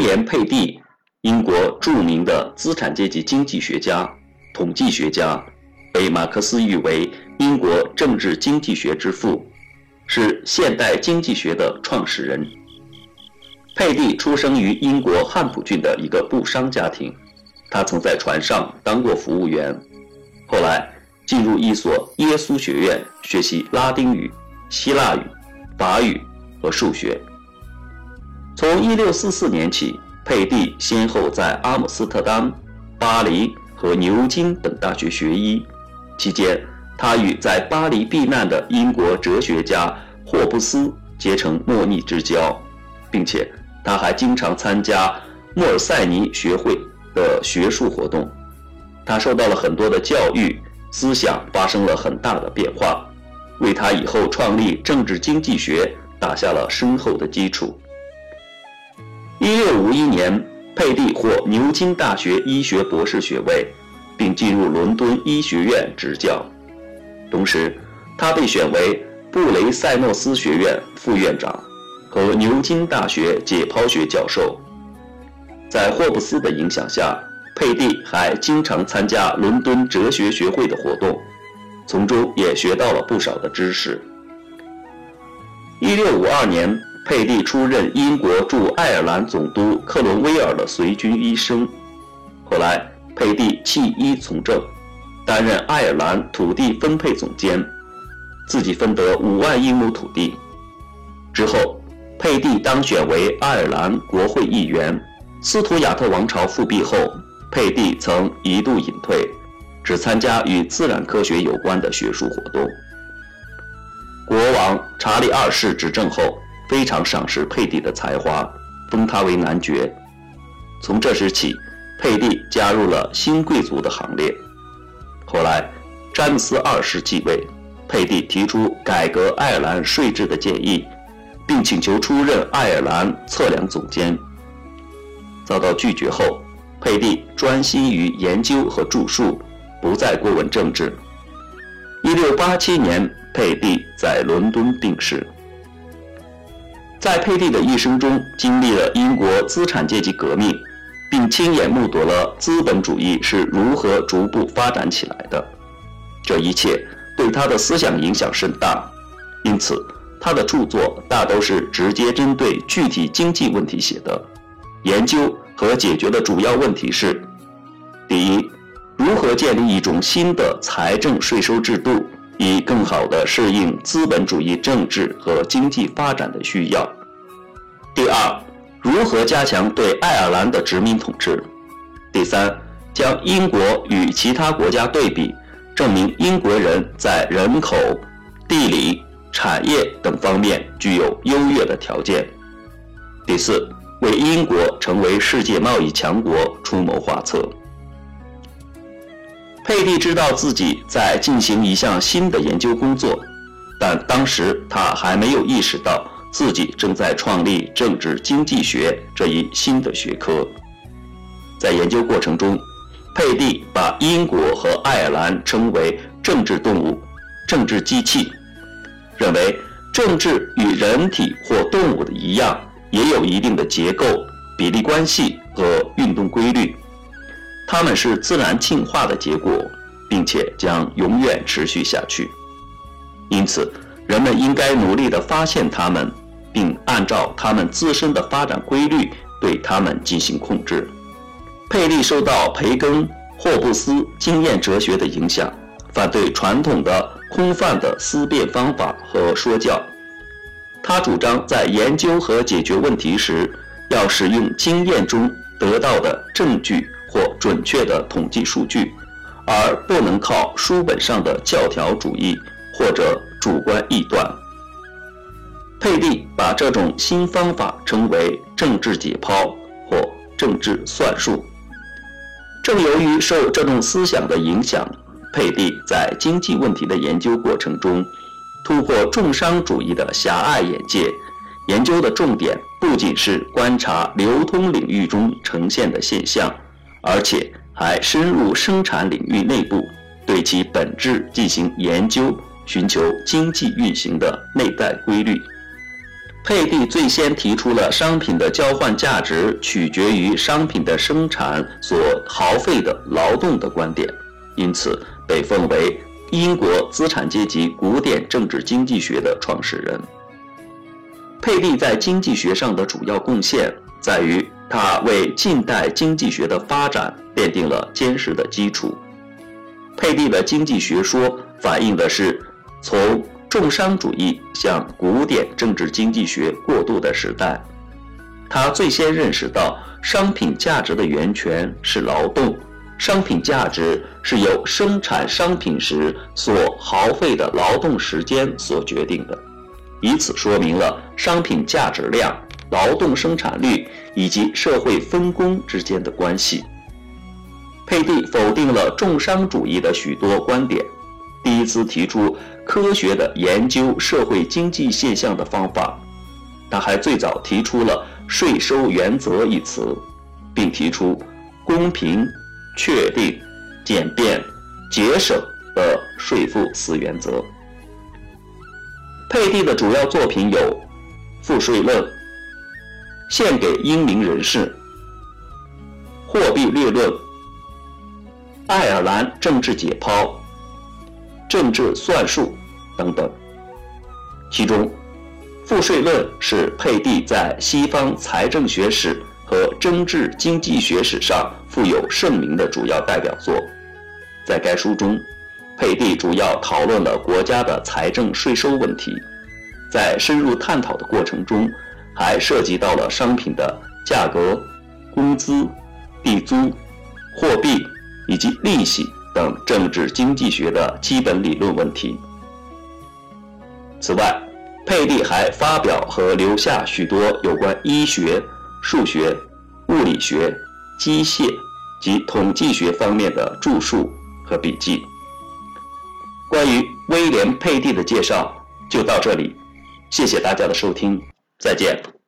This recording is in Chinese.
威廉·佩蒂，英国著名的资产阶级经济学家、统计学家，被马克思誉为英国政治经济学之父，是现代经济学的创始人。佩蒂出生于英国汉普郡的一个布商家庭，他曾在船上当过服务员，后来进入一所耶稣学院学习拉丁语、希腊语、法语和数学。从1644年起，佩蒂先后在阿姆斯特丹、巴黎和牛津等大学学医。期间，他与在巴黎避难的英国哲学家霍布斯结成莫逆之交，并且他还经常参加莫尔塞尼学会的学术活动。他受到了很多的教育，思想发生了很大的变化，为他以后创立政治经济学打下了深厚的基础。一六五一年，佩蒂获牛津大学医学博士学位，并进入伦敦医学院执教。同时，他被选为布雷塞诺斯学院副院长和牛津大学解剖学教授。在霍布斯的影响下，佩蒂还经常参加伦敦哲学学会的活动，从中也学到了不少的知识。一六五二年。佩蒂出任英国驻爱尔兰总督克伦威尔的随军医生，后来佩蒂弃医从政，担任爱尔兰土地分配总监，自己分得五万英亩土地。之后，佩蒂当选为爱尔兰国会议员。斯图亚特王朝复辟后，佩蒂曾一度隐退，只参加与自然科学有关的学术活动。国王查理二世执政后。非常赏识佩蒂的才华，封他为男爵。从这时起，佩蒂加入了新贵族的行列。后来，詹姆斯二世继位，佩蒂提出改革爱尔兰税制的建议，并请求出任爱尔兰测量总监。遭到拒绝后，佩蒂专心于研究和著述，不再过问政治。一六八七年，佩蒂在伦敦病逝。在佩蒂的一生中，经历了英国资产阶级革命，并亲眼目睹了资本主义是如何逐步发展起来的。这一切对他的思想影响甚大，因此他的著作大都是直接针对具体经济问题写的。研究和解决的主要问题是：第一，如何建立一种新的财政税收制度。以更好地适应资本主义政治和经济发展的需要。第二，如何加强对爱尔兰的殖民统治？第三，将英国与其他国家对比，证明英国人在人口、地理、产业等方面具有优越的条件。第四，为英国成为世界贸易强国出谋划策。佩蒂知道自己在进行一项新的研究工作，但当时他还没有意识到自己正在创立政治经济学这一新的学科。在研究过程中，佩蒂把英国和爱尔兰称为政治动物、政治机器，认为政治与人体或动物的一样，也有一定的结构、比例关系和运动规律。它们是自然进化的结果，并且将永远持续下去。因此，人们应该努力地发现它们，并按照它们自身的发展规律对它们进行控制。佩利受到培根、霍布斯经验哲学的影响，反对传统的空泛的思辨方法和说教。他主张在研究和解决问题时，要使用经验中得到的证据。或准确的统计数据，而不能靠书本上的教条主义或者主观臆断。佩蒂把这种新方法称为政治解剖或政治算术。正由于受这种思想的影响，佩蒂在经济问题的研究过程中突破重商主义的狭隘眼界，研究的重点不仅是观察流通领域中呈现的现象。而且还深入生产领域内部，对其本质进行研究，寻求经济运行的内在规律。佩蒂最先提出了商品的交换价值取决于商品的生产所耗费的劳动的观点，因此被奉为英国资产阶级古典政治经济学的创始人。佩蒂在经济学上的主要贡献在于，他为近代经济学的发展奠定了坚实的基础。佩蒂的经济学说反映的是从重商主义向古典政治经济学过渡的时代，他最先认识到商品价值的源泉是劳动，商品价值是由生产商品时所耗费的劳动时间所决定的，以此说明了商品价值量、劳动生产率以及社会分工之间的关系。佩蒂否定了重商主义的许多观点。第一次提出科学的研究社会经济现象的方法，他还最早提出了税收原则一词，并提出公平、确定、简便、节省的税负四原则。佩蒂的主要作品有《赋税论》《献给英明人士》《货币略论》《爱尔兰政治解剖》。政治算术。等等，其中《赋税论》是佩蒂在西方财政学史和政治经济学史上富有盛名的主要代表作。在该书中，佩蒂主要讨论了国家的财政税收问题，在深入探讨的过程中，还涉及到了商品的价格、工资、地租、货币以及利息。等政治经济学的基本理论问题。此外，佩蒂还发表和留下许多有关医学、数学、物理学、机械及统计学方面的著述和笔记。关于威廉·佩蒂的介绍就到这里，谢谢大家的收听，再见。